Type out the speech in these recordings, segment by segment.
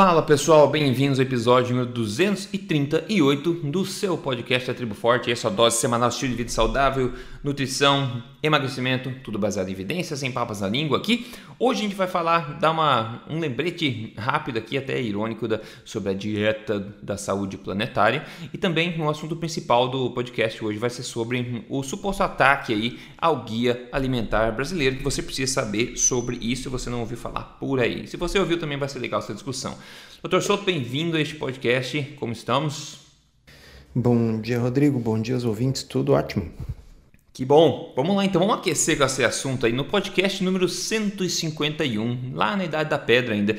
Fala pessoal, bem-vindos ao episódio número 238 do seu podcast A Tribo Forte. Essa é dose semanal estilo de vida saudável, nutrição, emagrecimento, tudo baseado em evidências, sem papas na língua aqui. Hoje a gente vai falar, dar uma, um lembrete rápido aqui, até irônico, da, sobre a dieta da saúde planetária. E também o assunto principal do podcast hoje vai ser sobre o suposto ataque aí ao guia alimentar brasileiro, que você precisa saber sobre isso você não ouviu falar por aí. Se você ouviu também vai ser legal essa discussão. Doutor Souto, bem-vindo a este podcast. Como estamos? Bom dia, Rodrigo. Bom dia aos ouvintes. Tudo ótimo. Que bom. Vamos lá então, vamos aquecer com esse assunto aí no podcast número 151, lá na Idade da Pedra ainda.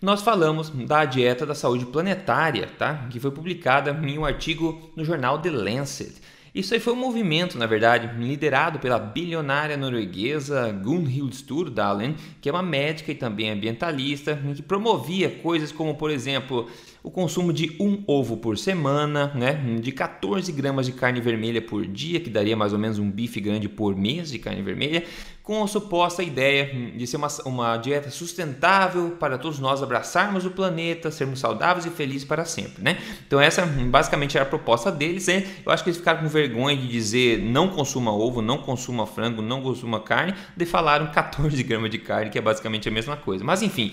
Nós falamos da dieta da saúde planetária, tá? Que foi publicada em um artigo no jornal The Lancet. Isso aí foi um movimento, na verdade, liderado pela bilionária norueguesa Gunhild Stordalen, que é uma médica e também ambientalista, que promovia coisas como, por exemplo, o consumo de um ovo por semana, né, de 14 gramas de carne vermelha por dia, que daria mais ou menos um bife grande por mês de carne vermelha, com a suposta ideia de ser uma, uma dieta sustentável para todos nós abraçarmos o planeta, sermos saudáveis e felizes para sempre, né? Então essa basicamente era a proposta deles, né? Eu acho que eles ficaram com vergonha de dizer não consuma ovo, não consuma frango, não consuma carne, de falaram 14 gramas de carne, que é basicamente a mesma coisa. Mas enfim,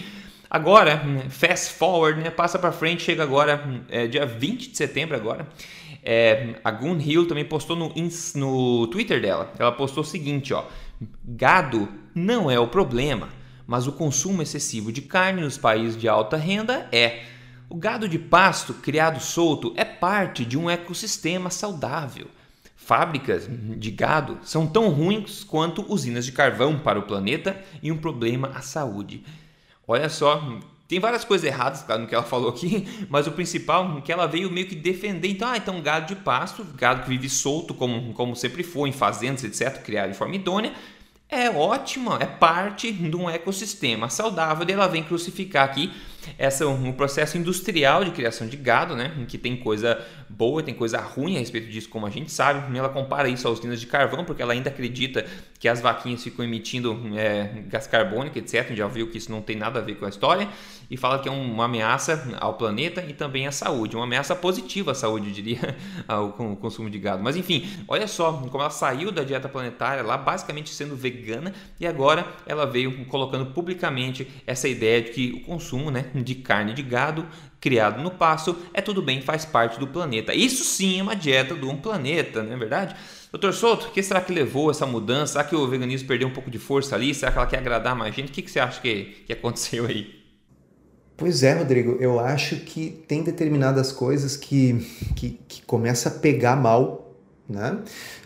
Agora, fast forward, né? passa para frente, chega agora, é, dia 20 de setembro agora. É, a Gun Hill também postou no, no Twitter dela. Ela postou o seguinte, ó: gado não é o problema, mas o consumo excessivo de carne nos países de alta renda é. O gado de pasto criado solto é parte de um ecossistema saudável. Fábricas de gado são tão ruins quanto usinas de carvão para o planeta e um problema à saúde. Olha só, tem várias coisas erradas claro, no que ela falou aqui, mas o principal é que ela veio meio que defender. Então, ah, então gado de pasto, gado que vive solto, como, como sempre foi, em fazendas, etc., criado de forma idônea, é ótima, é parte de um ecossistema saudável. E ela vem crucificar aqui essa um processo industrial de criação de gado, né, em que tem coisa boa, tem coisa ruim a respeito disso, como a gente sabe. Ela compara isso às usinas de carvão, porque ela ainda acredita que as vaquinhas ficam emitindo é, gás carbônico, etc. Já viu que isso não tem nada a ver com a história e fala que é uma ameaça ao planeta e também à saúde, uma ameaça positiva à saúde, eu diria, ao consumo de gado. Mas enfim, olha só como ela saiu da dieta planetária lá, basicamente sendo vegana, e agora ela veio colocando publicamente essa ideia de que o consumo, né, de carne de gado criado no pasto é tudo bem, faz parte do planeta. Isso sim é uma dieta de um planeta, não é verdade? Doutor Souto, o que será que levou essa mudança? Será que o veganismo perdeu um pouco de força ali? Será que ela quer agradar mais gente? O que, que você acha que, que aconteceu aí? Pois é, Rodrigo, eu acho que tem determinadas coisas que, que, que começa a pegar mal né?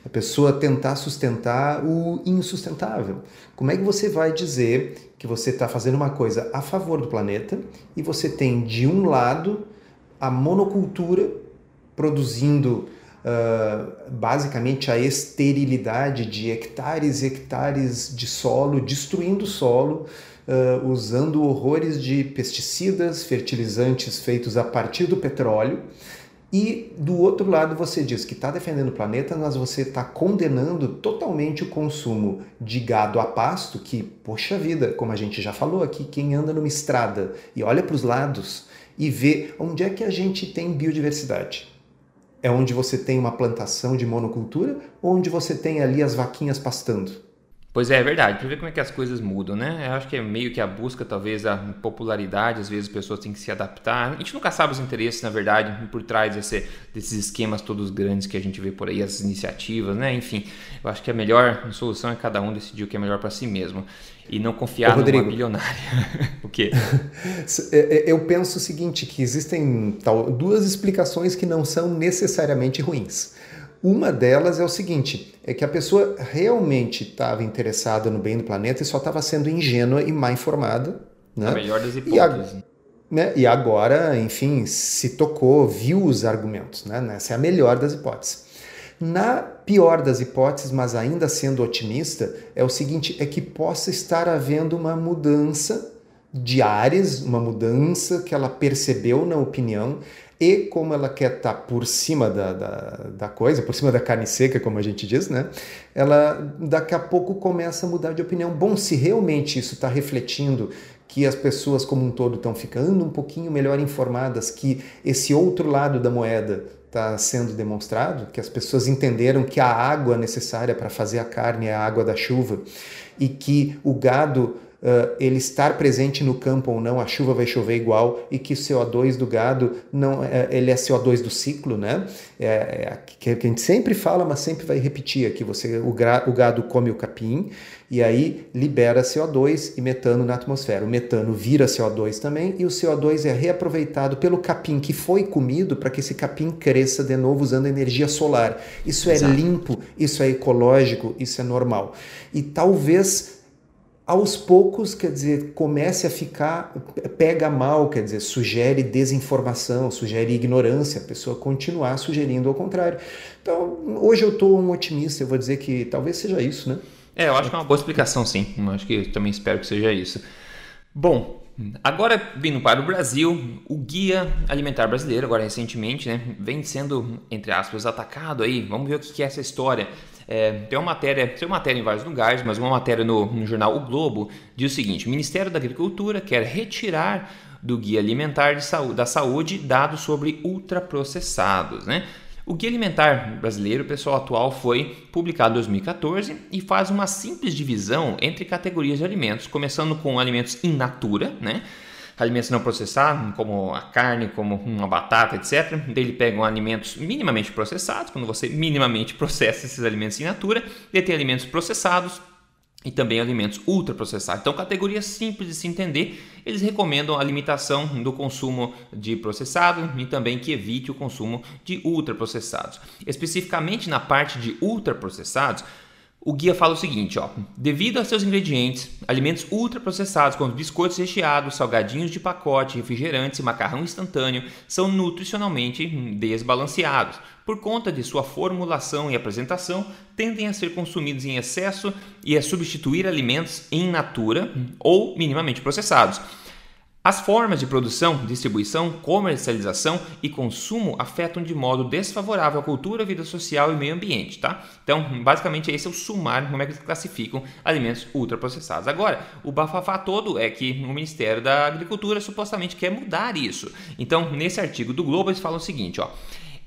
A pessoa tentar sustentar o insustentável. Como é que você vai dizer que você está fazendo uma coisa a favor do planeta e você tem de um lado a monocultura produzindo uh, basicamente a esterilidade de hectares e hectares de solo, destruindo o solo, uh, usando horrores de pesticidas, fertilizantes feitos a partir do petróleo e do outro lado você diz que está defendendo o planeta, mas você está condenando totalmente o consumo de gado a pasto, que, poxa vida, como a gente já falou aqui, quem anda numa estrada e olha para os lados e vê onde é que a gente tem biodiversidade. É onde você tem uma plantação de monocultura ou onde você tem ali as vaquinhas pastando? Pois é, é verdade. Para ver como é que as coisas mudam, né? Eu acho que é meio que a busca, talvez, a popularidade, às vezes as pessoas têm que se adaptar. A gente nunca sabe os interesses, na verdade, por trás desse, desses esquemas todos grandes que a gente vê por aí, as iniciativas, né? Enfim, eu acho que a melhor solução é cada um decidir o que é melhor para si mesmo e não confiar Ô, numa bilionária. o quê? É, é, eu penso o seguinte, que existem tal, duas explicações que não são necessariamente ruins. Uma delas é o seguinte: é que a pessoa realmente estava interessada no bem do planeta e só estava sendo ingênua e mal informada. Né? A melhor das hipóteses. E, né? e agora, enfim, se tocou, viu os argumentos. Né? Essa é a melhor das hipóteses. Na pior das hipóteses, mas ainda sendo otimista, é o seguinte: é que possa estar havendo uma mudança de áreas, uma mudança que ela percebeu na opinião e como ela quer estar tá por cima da, da, da, coisa, por cima da carne seca, como a gente diz, né? Ela daqui a pouco começa a mudar de opinião. Bom, se realmente isso está refletindo que as pessoas como um todo estão ficando um pouquinho melhor informadas, que esse outro lado da moeda está sendo demonstrado, que as pessoas entenderam que a água necessária para fazer a carne é a água da chuva e que o gado uh, ele estar presente no campo ou não, a chuva vai chover igual e que o CO2 do gado não é, ele é CO2 do ciclo, né? É, é, que a gente sempre fala, mas sempre vai repetir aqui. Você o, gra, o gado come o capim e aí libera CO2 e metano na atmosfera. O metano vira CO2 também e o CO2 é reaproveitado pelo capim que foi comido para que esse capim cresça de novo usando energia solar. Isso é Exato. limpo, isso é ecológico, isso é normal. E talvez aos poucos, quer dizer, comece a ficar, pega mal, quer dizer, sugere desinformação, sugere ignorância, a pessoa continuar sugerindo ao contrário. Então, hoje eu estou um otimista, eu vou dizer que talvez seja isso, né? É, eu acho que é uma boa explicação, sim. Eu acho que também espero que seja isso. Bom, agora vindo para o Brasil, o Guia Alimentar Brasileiro, agora recentemente, né, vem sendo, entre aspas, atacado aí. Vamos ver o que é essa história. É, tem uma matéria, tem uma matéria em vários lugares, mas uma matéria no, no jornal O Globo diz o seguinte: o Ministério da Agricultura quer retirar do Guia Alimentar saúde, da Saúde dados sobre ultraprocessados, né? O Guia Alimentar Brasileiro, pessoal atual, foi publicado em 2014 e faz uma simples divisão entre categorias de alimentos, começando com alimentos in natura, né? Alimentos não processados, como a carne, como uma batata, etc. Daí ele pegam alimentos minimamente processados, quando você minimamente processa esses alimentos in natura, e tem alimentos processados e também alimentos ultraprocessados. Então, categorias simples de se entender, eles recomendam a limitação do consumo de processado e também que evite o consumo de ultraprocessados. Especificamente na parte de ultraprocessados, o guia fala o seguinte, ó: devido a seus ingredientes, alimentos ultraprocessados como biscoitos recheados, salgadinhos de pacote, refrigerantes e macarrão instantâneo são nutricionalmente desbalanceados. Por conta de sua formulação e apresentação, tendem a ser consumidos em excesso e a substituir alimentos em natura ou minimamente processados. As formas de produção, distribuição, comercialização e consumo afetam de modo desfavorável a cultura, a vida social e meio ambiente, tá? Então, basicamente esse é o sumário como é que eles classificam alimentos ultraprocessados. Agora, o bafafá todo é que o Ministério da Agricultura supostamente quer mudar isso. Então, nesse artigo do Globo eles falam o seguinte, ó: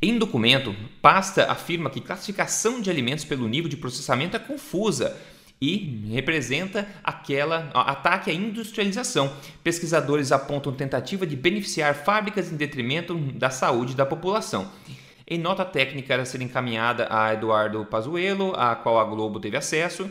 em documento, pasta afirma que classificação de alimentos pelo nível de processamento é confusa e representa aquela ataque à industrialização. Pesquisadores apontam tentativa de beneficiar fábricas em detrimento da saúde da população. Em nota técnica a ser encaminhada a Eduardo Pazuello, a qual a Globo teve acesso,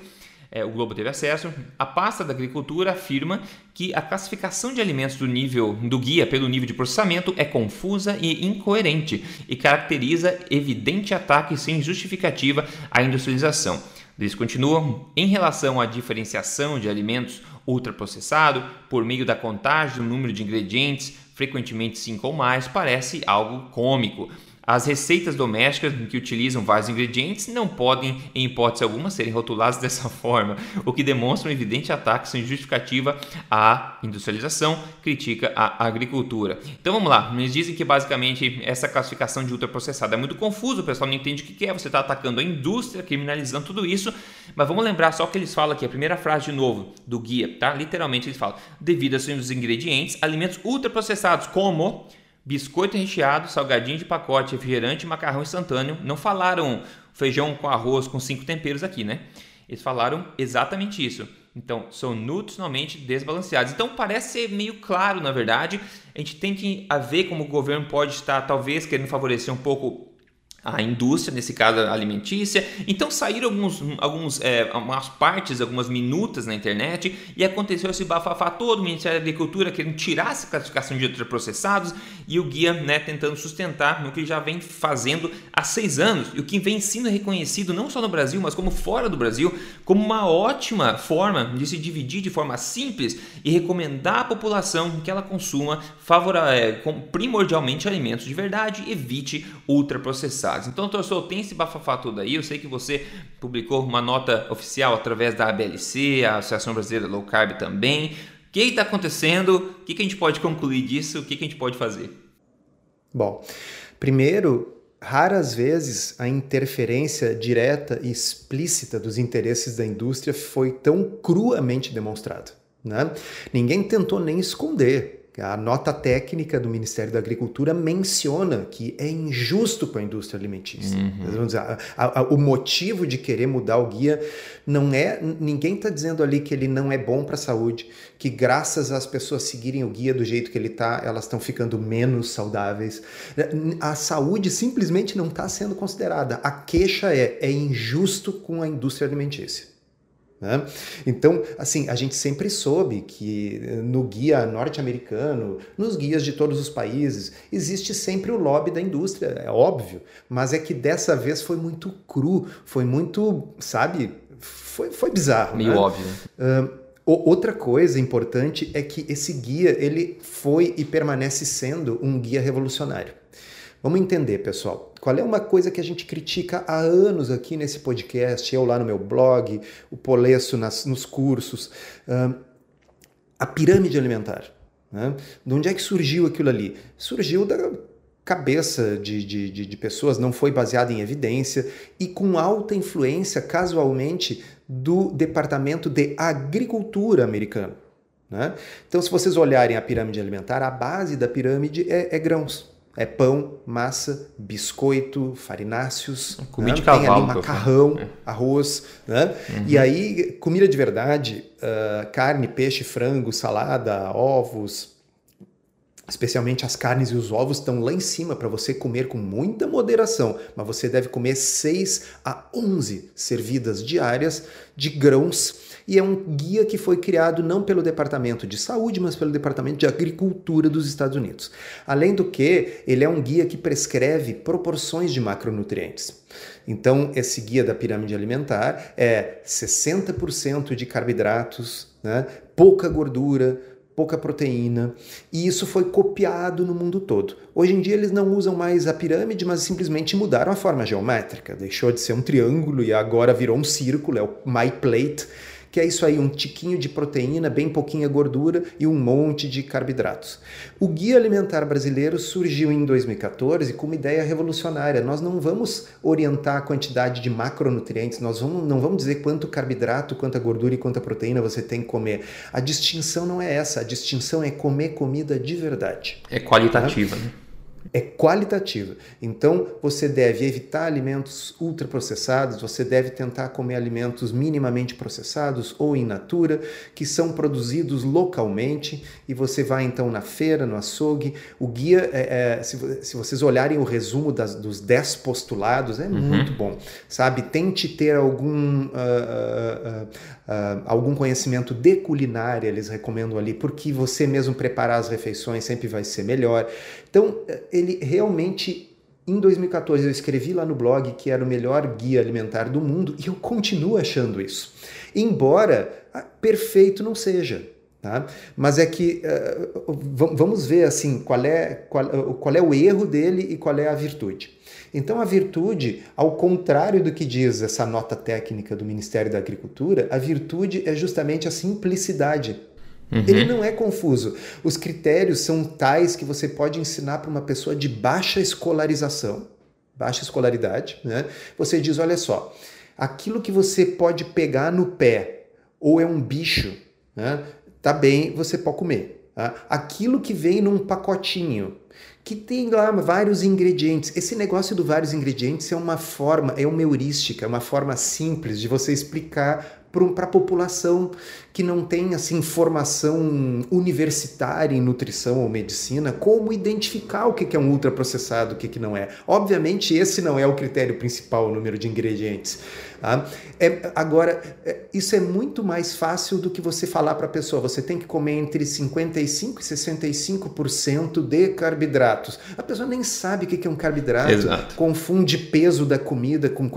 é, o Globo teve acesso, a pasta da agricultura afirma que a classificação de alimentos do nível do guia pelo nível de processamento é confusa e incoerente e caracteriza evidente ataque sem justificativa à industrialização. Eles continuam em relação à diferenciação de alimentos ultraprocessados por meio da contagem do número de ingredientes, frequentemente 5 ou mais, parece algo cômico. As receitas domésticas que utilizam vários ingredientes não podem, em hipótese alguma, serem rotuladas dessa forma, o que demonstra um evidente ataque sem justificativa à industrialização, critica a agricultura. Então vamos lá, eles dizem que basicamente essa classificação de ultraprocessado é muito confuso, o pessoal não entende o que é, você está atacando a indústria, criminalizando tudo isso, mas vamos lembrar só que eles falam aqui, a primeira frase de novo do guia, tá? Literalmente eles falam, devido a seus ingredientes, alimentos ultraprocessados como biscoito recheado, salgadinho de pacote, refrigerante macarrão instantâneo. Não falaram feijão com arroz com cinco temperos aqui, né? Eles falaram exatamente isso. Então, são nutricionalmente desbalanceados. Então, parece ser meio claro, na verdade. A gente tem que ver como o governo pode estar, talvez, querendo favorecer um pouco a indústria, nesse caso alimentícia. Então saíram alguns, alguns, é, algumas partes, algumas minutas na internet e aconteceu esse bafafá todo, o Ministério da Agricultura querendo tirar essa classificação de ultraprocessados e o guia né, tentando sustentar no que já vem fazendo há seis anos e o que vem sendo reconhecido não só no Brasil, mas como fora do Brasil, como uma ótima forma de se dividir de forma simples e recomendar à população que ela consuma favora, é, primordialmente alimentos de verdade, evite ultraprocessados. Então, torcedor, tem esse bafafá todo aí. Eu sei que você publicou uma nota oficial através da ABLC, a Associação Brasileira Low Carb também. O que está acontecendo? O que, que a gente pode concluir disso? O que, que a gente pode fazer? Bom, primeiro, raras vezes a interferência direta e explícita dos interesses da indústria foi tão cruamente demonstrada. Né? Ninguém tentou nem esconder. A nota técnica do Ministério da Agricultura menciona que é injusto para a indústria alimentícia. Uhum. Dizer, a, a, o motivo de querer mudar o guia não é. Ninguém está dizendo ali que ele não é bom para a saúde, que graças às pessoas seguirem o guia do jeito que ele está, elas estão ficando menos saudáveis. A saúde simplesmente não está sendo considerada. A queixa é: é injusto com a indústria alimentícia. Né? Então, assim, a gente sempre soube que eh, no guia norte-americano, nos guias de todos os países, existe sempre o lobby da indústria, é óbvio, mas é que dessa vez foi muito cru, foi muito, sabe, foi, foi bizarro. Meio né? óbvio. Uh, Outra coisa importante é que esse guia ele foi e permanece sendo um guia revolucionário. Vamos entender, pessoal. Qual é uma coisa que a gente critica há anos aqui nesse podcast, eu lá no meu blog, o Polesso nas, nos cursos, uh, a pirâmide alimentar. Né? De onde é que surgiu aquilo ali? Surgiu da cabeça de, de, de, de pessoas, não foi baseada em evidência e com alta influência, casualmente, do Departamento de Agricultura americano. Né? Então, se vocês olharem a pirâmide alimentar, a base da pirâmide é, é grãos. É pão, massa, biscoito, farináceos. Comida né? de cavalo. Tem ali macarrão, é. arroz. Né? Uhum. E aí, comida de verdade, uh, carne, peixe, frango, salada, ovos. Especialmente as carnes e os ovos estão lá em cima para você comer com muita moderação, mas você deve comer 6 a 11 servidas diárias de grãos e é um guia que foi criado não pelo Departamento de Saúde, mas pelo Departamento de Agricultura dos Estados Unidos. Além do que, ele é um guia que prescreve proporções de macronutrientes. Então, esse guia da pirâmide alimentar é 60% de carboidratos, né? pouca gordura, pouca proteína, e isso foi copiado no mundo todo. Hoje em dia eles não usam mais a pirâmide, mas simplesmente mudaram a forma geométrica. Deixou de ser um triângulo e agora virou um círculo, é o My Plate que é isso aí, um tiquinho de proteína, bem pouquinha gordura e um monte de carboidratos. O Guia Alimentar Brasileiro surgiu em 2014 com uma ideia revolucionária. Nós não vamos orientar a quantidade de macronutrientes, nós vamos, não vamos dizer quanto carboidrato, quanta gordura e quanta proteína você tem que comer. A distinção não é essa, a distinção é comer comida de verdade. É qualitativa, tá? né? É qualitativa. Então, você deve evitar alimentos ultraprocessados, você deve tentar comer alimentos minimamente processados ou in natura, que são produzidos localmente, e você vai então na feira, no açougue. O guia, é, é, se, se, vocês olharem o resumo das, dos 10 postulados, é uhum. muito bom, sabe? Tente ter algum, uh, uh, uh, algum conhecimento de culinária, eles recomendam ali, porque você mesmo preparar as refeições sempre vai ser melhor. Então, ele realmente em 2014 eu escrevi lá no blog que era o melhor guia alimentar do mundo e eu continuo achando isso. Embora ah, perfeito não seja. Tá? Mas é que uh, vamos ver assim qual é, qual, qual é o erro dele e qual é a virtude. Então, a virtude, ao contrário do que diz essa nota técnica do Ministério da Agricultura, a virtude é justamente a simplicidade. Uhum. Ele não é confuso. Os critérios são tais que você pode ensinar para uma pessoa de baixa escolarização, baixa escolaridade, né? Você diz, olha só, aquilo que você pode pegar no pé ou é um bicho, né? Tá bem, você pode comer. Tá? Aquilo que vem num pacotinho, que tem lá vários ingredientes. Esse negócio do vários ingredientes é uma forma, é uma heurística, é uma forma simples de você explicar para a população que não tem assim formação universitária em nutrição ou medicina, como identificar o que é um ultraprocessado, o que não é. Obviamente, esse não é o critério principal, o número de ingredientes. Tá? É, agora, é, isso é muito mais fácil do que você falar para a pessoa, você tem que comer entre 55% e 65% de carboidratos. A pessoa nem sabe o que é um carboidrato, Exato. confunde peso da comida com...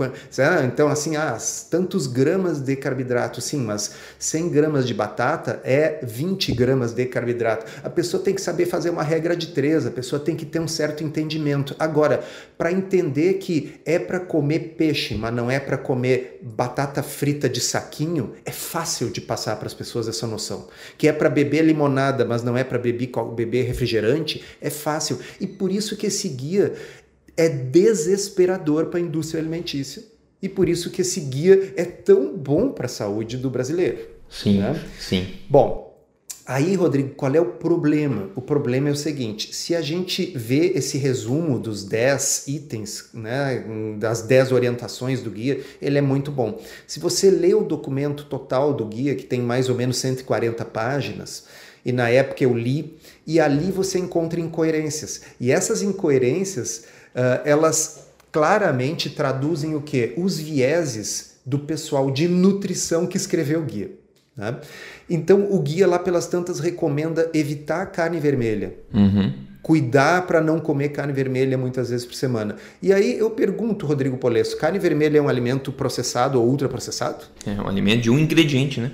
Então, assim, ah, tantos gramas de carboidrato, sim, mas 100 gramas de batata é 20 gramas de carboidrato. A pessoa tem que saber fazer uma regra de três, a pessoa tem que ter um certo entendimento. Agora, para entender que é para comer peixe, mas não é para comer batata frita de saquinho, é fácil de passar para as pessoas essa noção. Que é para beber limonada, mas não é para beber, beber refrigerante, é fácil. E por isso que esse guia é desesperador para a indústria alimentícia e por isso que esse guia é tão bom para a saúde do brasileiro. Sim, né? sim. Bom, Aí, Rodrigo, qual é o problema? O problema é o seguinte: se a gente vê esse resumo dos 10 itens, né, das 10 orientações do guia, ele é muito bom. Se você lê o documento total do guia, que tem mais ou menos 140 páginas, e na época eu li, e ali você encontra incoerências. E essas incoerências, uh, elas claramente traduzem o que? Os vieses do pessoal de nutrição que escreveu o guia. Né? Então, o guia lá pelas tantas recomenda evitar carne vermelha. Uhum. Cuidar para não comer carne vermelha muitas vezes por semana. E aí eu pergunto, Rodrigo Polesso, carne vermelha é um alimento processado ou ultraprocessado? É um alimento de um ingrediente, né?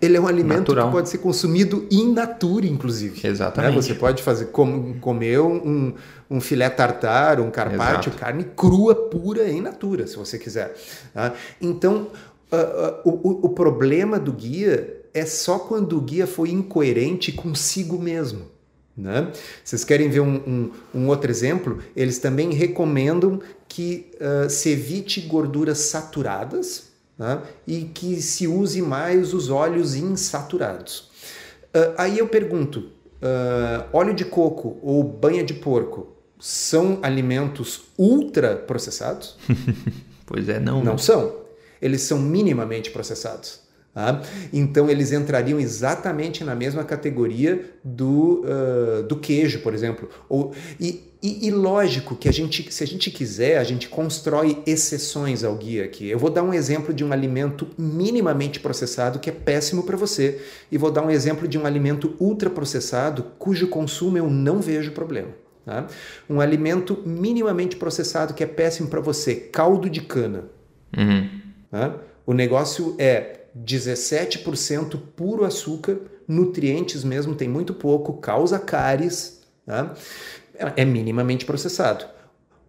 Ele é um alimento Natural. que pode ser consumido in natura, inclusive. Né? Exatamente. Né? Você pode fazer com, comer um, um filé tartar, um carpaccio, carne crua, pura, em natura, se você quiser. Tá? Então, uh, uh, o, o problema do guia é só quando o guia foi incoerente consigo mesmo. Né? Vocês querem ver um, um, um, outro exemplo? Eles também recomendam que uh, se evite gorduras saturadas né? e que se use mais os óleos insaturados. Uh, aí eu pergunto: uh, óleo de coco ou banha de porco são alimentos ultraprocessados? pois é, não. Não são. Eles são minimamente processados. Tá? Então eles entrariam exatamente na mesma categoria do, uh, do queijo, por exemplo. Ou, e, e, e, lógico que a gente, se a gente quiser, a gente constrói exceções ao guia aqui. Eu vou dar um exemplo de um alimento minimamente processado que é péssimo para você, e vou dar um exemplo de um alimento ultraprocessado cujo consumo eu não vejo problema. Tá? Um alimento minimamente processado que é péssimo para você, caldo de cana. Uhum. Tá? O negócio é 17% puro açúcar, nutrientes mesmo, tem muito pouco, causa cáries, tá? é minimamente processado.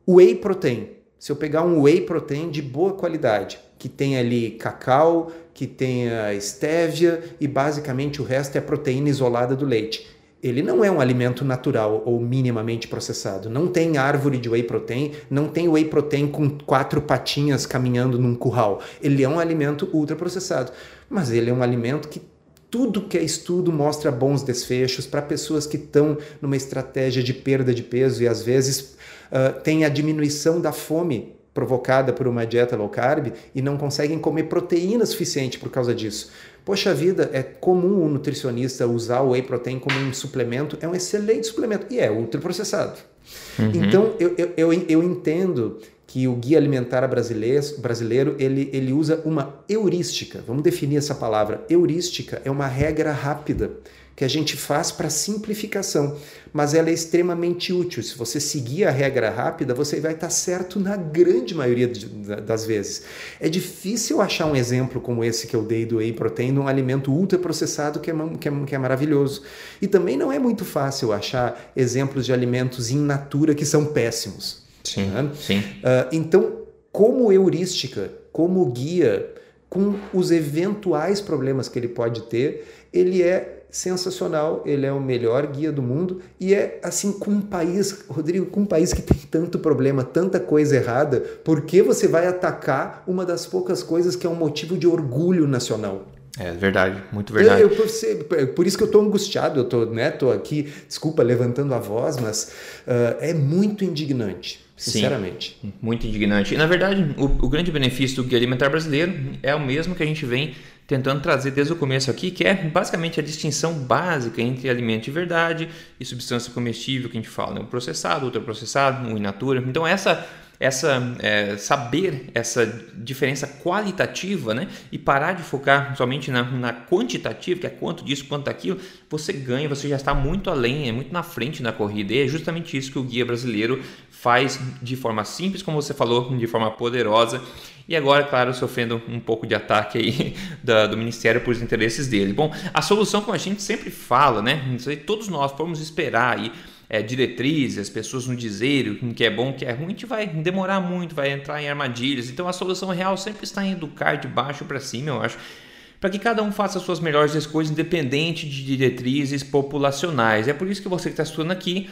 Whey protein. Se eu pegar um whey protein de boa qualidade, que tem ali cacau, que tenha stevia e basicamente o resto é proteína isolada do leite ele não é um alimento natural ou minimamente processado. Não tem árvore de whey protein, não tem whey protein com quatro patinhas caminhando num curral. Ele é um alimento ultraprocessado, mas ele é um alimento que tudo que é estudo mostra bons desfechos para pessoas que estão numa estratégia de perda de peso e às vezes uh, tem a diminuição da fome provocada por uma dieta low carb e não conseguem comer proteína suficiente por causa disso. Poxa vida, é comum o nutricionista usar o whey protein como um suplemento, é um excelente suplemento e é ultraprocessado. Uhum. Então eu, eu, eu, eu entendo que o guia alimentar brasileiro, brasileiro ele, ele usa uma heurística. Vamos definir essa palavra. Heurística é uma regra rápida que a gente faz para simplificação, mas ela é extremamente útil. Se você seguir a regra rápida, você vai estar tá certo na grande maioria das vezes. É difícil achar um exemplo como esse que eu dei do whey protein num alimento ultraprocessado que é, que, é, que é maravilhoso. E também não é muito fácil achar exemplos de alimentos in natura que são péssimos. Sim, né? sim. Uh, então, como heurística, como guia, com os eventuais problemas que ele pode ter, ele é sensacional, ele é o melhor guia do mundo e é assim com um país, Rodrigo, com um país que tem tanto problema, tanta coisa errada, por que você vai atacar uma das poucas coisas que é um motivo de orgulho nacional? É verdade, muito verdade. Eu, eu, por isso que eu estou angustiado, eu estou né, tô aqui, desculpa, levantando a voz, mas uh, é muito indignante. Sinceramente. Sim, muito indignante. E, na verdade, o, o grande benefício do guia alimentar brasileiro é o mesmo que a gente vem tentando trazer desde o começo aqui, que é basicamente a distinção básica entre alimento de verdade e substância comestível que a gente fala, né? o processado, ultraprocessado, o in natura. Então essa essa é, saber essa diferença qualitativa, né, e parar de focar somente na, na, quantitativa, que é quanto disso, quanto daquilo, você ganha, você já está muito além, é muito na frente na corrida. E é justamente isso que o guia brasileiro faz de forma simples, como você falou, de forma poderosa e agora, claro, sofrendo um pouco de ataque aí do Ministério por os interesses dele. Bom, a solução, como a gente sempre fala, né? Todos nós podemos esperar aí é, diretrizes, as pessoas nos dizerem o que é bom, o que é ruim, a gente vai demorar muito, vai entrar em armadilhas. Então a solução real sempre está em educar de baixo para cima, eu acho para que cada um faça as suas melhores escolhas, independente de diretrizes populacionais. É por isso que você que está estudando aqui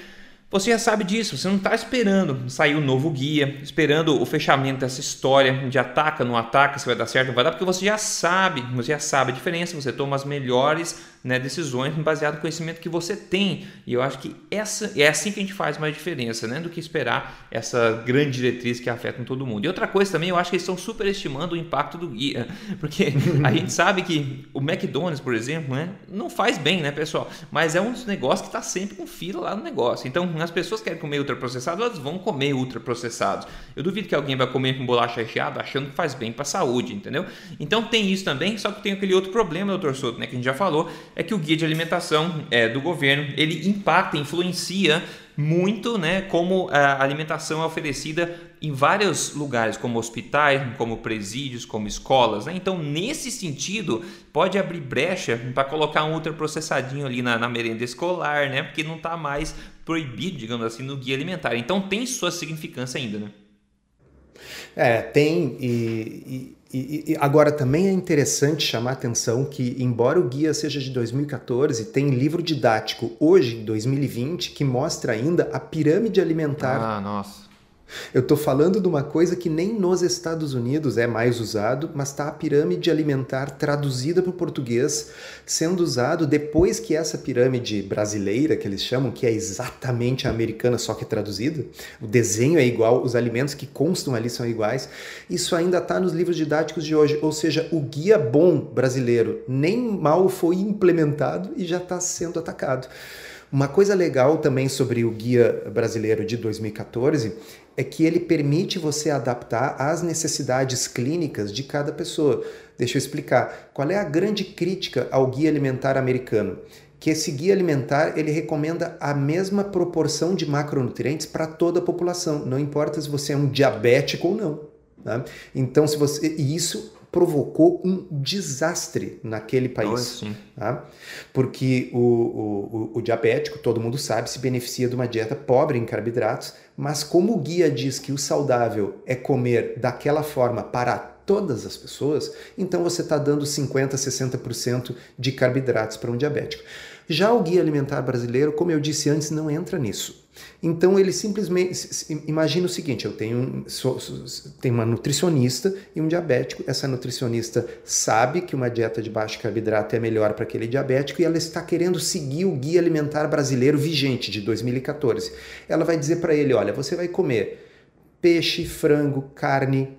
você já sabe disso, você não está esperando sair o um novo guia, esperando o fechamento dessa história de ataca, não ataca, se vai dar certo, não vai dar, porque você já sabe, você já sabe a diferença, você toma as melhores né, decisões baseado no conhecimento que você tem. E eu acho que essa é assim que a gente faz mais diferença, né, do que esperar essa grande diretriz que afeta todo mundo. E outra coisa também, eu acho que eles estão superestimando o impacto do guia, porque a gente sabe que o McDonald's, por exemplo, né, não faz bem, né, pessoal? Mas é um dos negócios que está sempre com fila lá no negócio. Então, as pessoas querem comer ultraprocessado, elas vão comer ultraprocessados. Eu duvido que alguém vai comer com bolacha recheada achando que faz bem para a saúde, entendeu? Então tem isso também, só que tem aquele outro problema, doutor Souto, né, que a gente já falou, é que o guia de alimentação é, do governo, ele impacta, influencia muito, né, como a alimentação é oferecida em vários lugares, como hospitais, como presídios, como escolas. Né? Então, nesse sentido, pode abrir brecha para colocar um ultraprocessadinho ali na, na merenda escolar, né? porque não está mais proibido, digamos assim, no guia alimentar. Então, tem sua significância ainda. Né? É, tem. E, e, e, agora também é interessante chamar a atenção que, embora o guia seja de 2014, tem livro didático hoje, 2020, que mostra ainda a pirâmide alimentar. Ah, nossa. Eu estou falando de uma coisa que nem nos Estados Unidos é mais usado, mas está a pirâmide alimentar traduzida para o português, sendo usado depois que essa pirâmide brasileira, que eles chamam, que é exatamente a americana, só que traduzida, o desenho é igual, os alimentos que constam ali são iguais, isso ainda está nos livros didáticos de hoje, ou seja, o guia bom brasileiro nem mal foi implementado e já está sendo atacado. Uma coisa legal também sobre o guia brasileiro de 2014 é que ele permite você adaptar às necessidades clínicas de cada pessoa. Deixa eu explicar. Qual é a grande crítica ao guia alimentar americano? Que esse guia alimentar ele recomenda a mesma proporção de macronutrientes para toda a população, não importa se você é um diabético ou não. Né? Então, se você e isso provocou um desastre naquele país. Oh, tá? Porque o, o, o, diabético, todo mundo sabe, se beneficia de uma dieta pobre em carboidratos, mas como o guia diz que o saudável é comer daquela forma para todas as pessoas, então você está dando 50%, 60% de carboidratos para um diabético. Já o guia alimentar brasileiro, como eu disse antes, não entra nisso. Então ele simplesmente imagina o seguinte: eu tenho, sou, tenho uma nutricionista e um diabético. Essa nutricionista sabe que uma dieta de baixo carboidrato é melhor para aquele diabético e ela está querendo seguir o guia alimentar brasileiro vigente de 2014. Ela vai dizer para ele: olha, você vai comer peixe, frango, carne,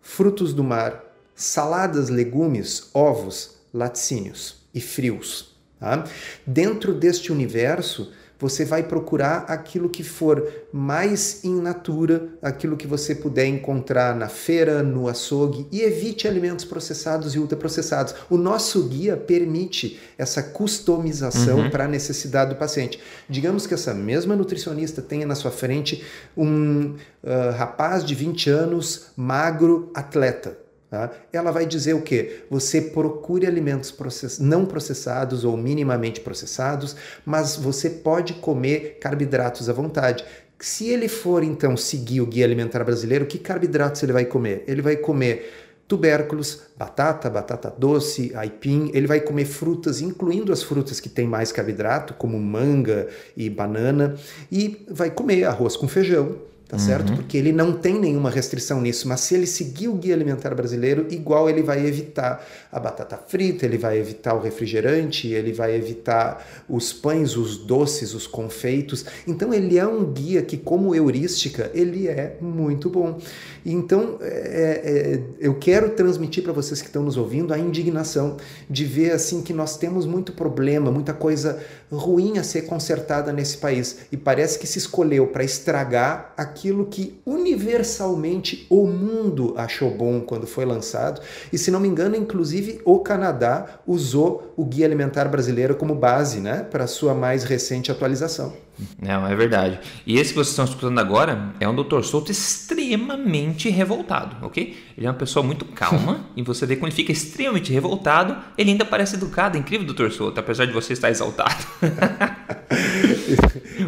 frutos do mar, saladas, legumes, ovos, laticínios e frios. Tá? Dentro deste universo você vai procurar aquilo que for mais in natura, aquilo que você puder encontrar na feira, no açougue e evite alimentos processados e ultraprocessados. O nosso guia permite essa customização uhum. para a necessidade do paciente. Digamos que essa mesma nutricionista tenha na sua frente um uh, rapaz de 20 anos, magro, atleta Tá? Ela vai dizer o quê? Você procure alimentos process... não processados ou minimamente processados, mas você pode comer carboidratos à vontade. Se ele for então seguir o guia alimentar brasileiro, que carboidratos ele vai comer? Ele vai comer tubérculos, batata, batata doce, aipim, ele vai comer frutas, incluindo as frutas que têm mais carboidrato, como manga e banana, e vai comer arroz com feijão, tá uhum. certo? Porque ele não tem nenhuma restrição nisso, mas se ele seguir o guia alimentar brasileiro, igual ele vai evitar a batata frita, ele vai evitar o refrigerante, ele vai evitar os pães, os doces, os confeitos. Então ele é um guia que, como heurística, ele é muito bom. Então é, é, eu quero transmitir para vocês que estão nos ouvindo a indignação de ver assim que nós temos muito problema, muita coisa ruim a ser consertada nesse país e parece que se escolheu para estragar aquilo que universalmente o mundo achou bom quando foi lançado. E se não me engano, inclusive o Canadá usou o Guia Alimentar Brasileiro como base, né, para sua mais recente atualização. Não, é verdade. E esse que vocês estão escutando agora é um Dr. Souto extremamente revoltado, ok? Ele é uma pessoa muito calma e você vê quando ele fica extremamente revoltado, ele ainda parece educado, é incrível, Dr. Souto, apesar de você estar exaltado.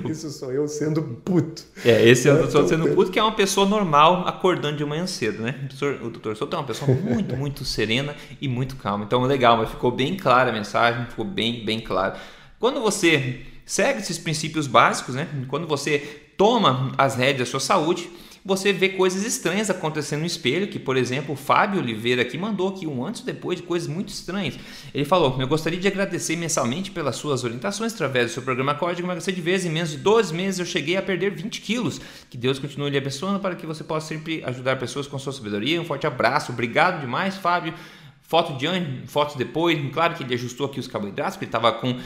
Isso sou eu sendo puto. É, esse é o Dr. Souto sendo puto, que é uma pessoa normal acordando de manhã cedo, né? O Dr. Souto é uma pessoa muito, muito serena e muito calma. Então, legal, mas ficou bem clara a mensagem, ficou bem, bem claro. Quando você segue esses princípios básicos, né? Quando você toma as rédeas da sua saúde, você vê coisas estranhas acontecendo no espelho, que por exemplo o Fábio Oliveira aqui mandou aqui um antes e depois de coisas muito estranhas. Ele falou: Eu gostaria de agradecer mensalmente pelas suas orientações através do seu programa Código Emagrecer de vez. Em menos de 12 meses eu cheguei a perder 20 quilos. Que Deus continue lhe abençoando para que você possa sempre ajudar pessoas com sua sabedoria. Um forte abraço, obrigado demais, Fábio. Foto de antes, fotos depois. Claro que ele ajustou aqui os carboidratos, porque ele estava com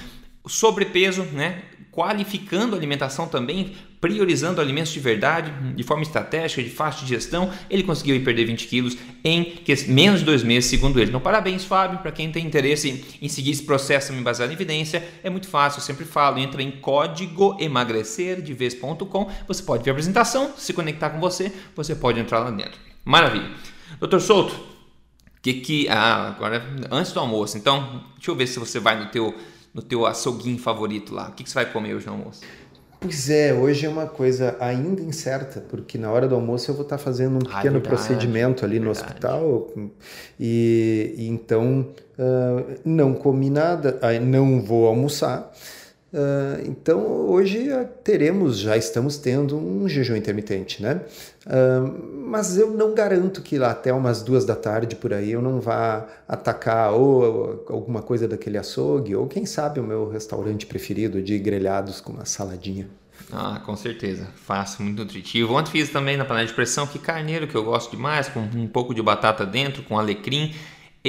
sobrepeso, né? qualificando a alimentação também, priorizando alimentos de verdade, de forma estratégica, de fácil digestão, ele conseguiu perder 20 quilos em menos de dois meses, segundo ele. Então, parabéns, Fábio, para quem tem interesse em seguir esse processo baseado em evidência, é muito fácil, eu sempre falo, entra em código emagrecerdevez.com, você pode ver a apresentação, se conectar com você, você pode entrar lá dentro. Maravilha. Doutor Souto, que que ah, agora antes do almoço, então, deixa eu ver se você vai no teu no teu açouguinho favorito lá? O que, que você vai comer hoje no almoço? Pois é, hoje é uma coisa ainda incerta, porque na hora do almoço eu vou estar fazendo um ah, pequeno verdade, procedimento ali no verdade. hospital e, e então uh, não comi nada, não vou almoçar. Uh, então hoje teremos, já estamos tendo um jejum intermitente, né? Uh, mas eu não garanto que lá até umas duas da tarde por aí eu não vá atacar ou alguma coisa daquele açougue, ou quem sabe o meu restaurante preferido de grelhados com uma saladinha. Ah, com certeza. Fácil, muito nutritivo. Ontem fiz também na panela de pressão que carneiro que eu gosto demais, com um pouco de batata dentro, com alecrim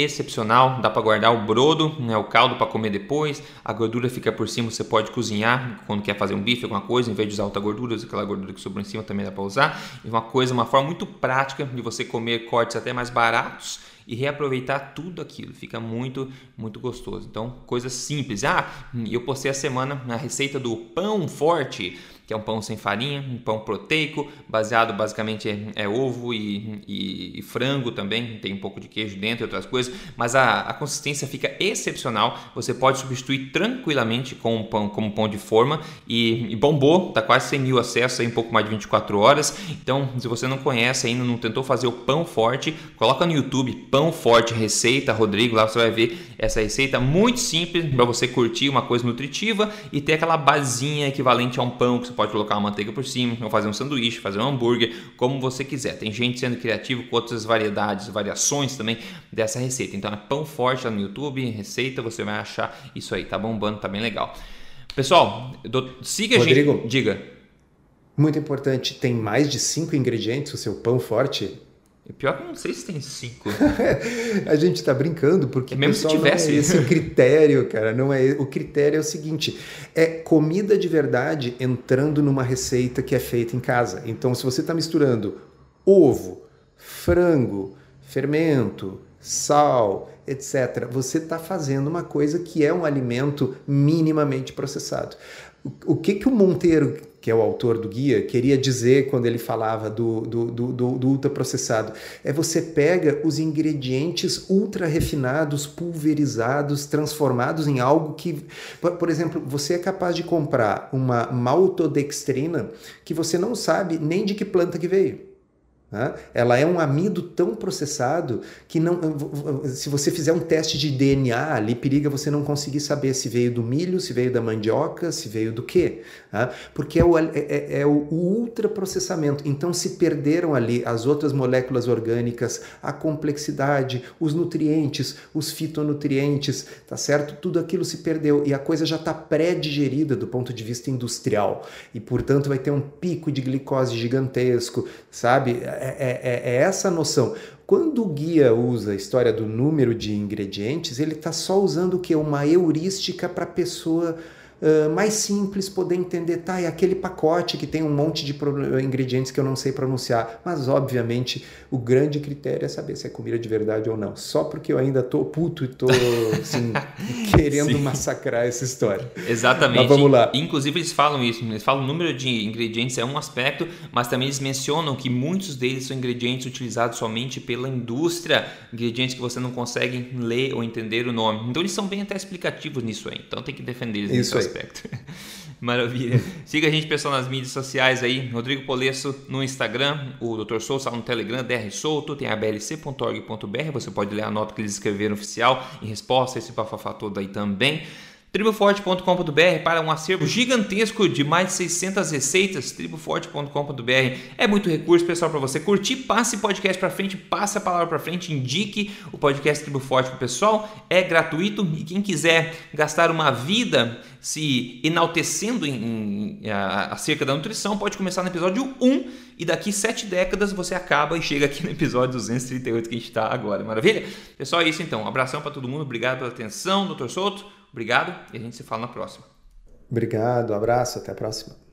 excepcional, dá para guardar o brodo, né, o caldo para comer depois, a gordura fica por cima, você pode cozinhar quando quer fazer um bife, alguma coisa, em vez de usar alta gordura, aquela gordura que sobrou em cima também dá para usar. E uma coisa, uma forma muito prática de você comer cortes até mais baratos e reaproveitar tudo aquilo. Fica muito, muito gostoso. Então, coisas simples. Ah, eu postei a semana a receita do pão forte que é um pão sem farinha, um pão proteico, baseado basicamente é, é ovo e, e, e, frango também, tem um pouco de queijo dentro e outras coisas, mas a, a consistência fica excepcional. Você pode substituir tranquilamente com um pão como pão de forma e, e bombou, tá quase 100 mil acessos em pouco mais de 24 horas. Então, se você não conhece ainda, não tentou fazer o pão forte, coloca no YouTube pão forte receita Rodrigo, lá você vai ver essa receita muito simples para você curtir uma coisa nutritiva e ter aquela basinha equivalente a um pão que você pode colocar uma manteiga por cima, ou fazer um sanduíche, fazer um hambúrguer, como você quiser. Tem gente sendo criativo com outras variedades, variações também dessa receita. Então é pão forte lá no YouTube, receita, você vai achar isso aí, tá bombando, tá bem legal. Pessoal, siga Rodrigo, a gente. Diga. Muito importante, tem mais de cinco ingredientes o seu pão forte? E pior que eu não sei se tem cinco. a gente está brincando, porque é mesmo se tivesse. não é esse critério, cara. Não é, o critério é o seguinte: é comida de verdade entrando numa receita que é feita em casa. Então, se você está misturando ovo, frango, fermento, sal, etc., você está fazendo uma coisa que é um alimento minimamente processado. O, o que, que o Monteiro que é o autor do guia, queria dizer quando ele falava do, do, do, do, do ultraprocessado. É você pega os ingredientes ultra refinados, pulverizados, transformados em algo que, por, por exemplo, você é capaz de comprar uma maltodextrina que você não sabe nem de que planta que veio. Ela é um amido tão processado que não, se você fizer um teste de DNA ali, periga você não conseguir saber se veio do milho, se veio da mandioca, se veio do quê. Porque é o, é, é, é o ultraprocessamento. Então se perderam ali as outras moléculas orgânicas, a complexidade, os nutrientes, os fitonutrientes, tá certo? Tudo aquilo se perdeu e a coisa já está pré-digerida do ponto de vista industrial. E portanto vai ter um pico de glicose gigantesco, sabe? É, é, é, é essa noção. Quando o guia usa a história do número de ingredientes, ele está só usando o que? Uma heurística para a pessoa uh, mais simples poder entender, tá, é aquele pacote que tem um monte de ingredientes que eu não sei pronunciar. Mas, obviamente, o grande critério é saber se é comida de verdade ou não. Só porque eu ainda tô puto e tô, assim, querendo Sim. massacrar essa história. Exatamente. Mas vamos lá. Inclusive, eles falam isso. Eles falam o número de ingredientes é um aspecto, mas também eles mencionam que muitos deles são ingredientes utilizados somente pela indústria, ingredientes que você não consegue ler ou entender o nome. Então, eles são bem até explicativos nisso aí. Então, tem que defender eles isso nesse aspecto. Maravilha. Siga a gente, pessoal, nas mídias sociais aí. Rodrigo Polesso no Instagram, o Dr. Souza no Telegram, DR Souto, tem a blc.org.br. Você pode ler a nota que eles escreveram oficial em resposta a esse bafafá todo aí também. triboforte.com.br para um acervo gigantesco de mais de 600 receitas, triboforte.com.br. É muito recurso, pessoal, para você curtir. Passe o podcast para frente, passe a palavra para frente, indique o podcast Tribo Forte para o pessoal. É gratuito e quem quiser gastar uma vida se enaltecendo em, em, a, acerca da nutrição, pode começar no episódio 1 e daqui sete décadas você acaba e chega aqui no episódio 238 que a gente está agora. Maravilha? Pessoal, é isso então. Um abração para todo mundo. Obrigado pela atenção, doutor Souto. Obrigado e a gente se fala na próxima. Obrigado, abraço, até a próxima.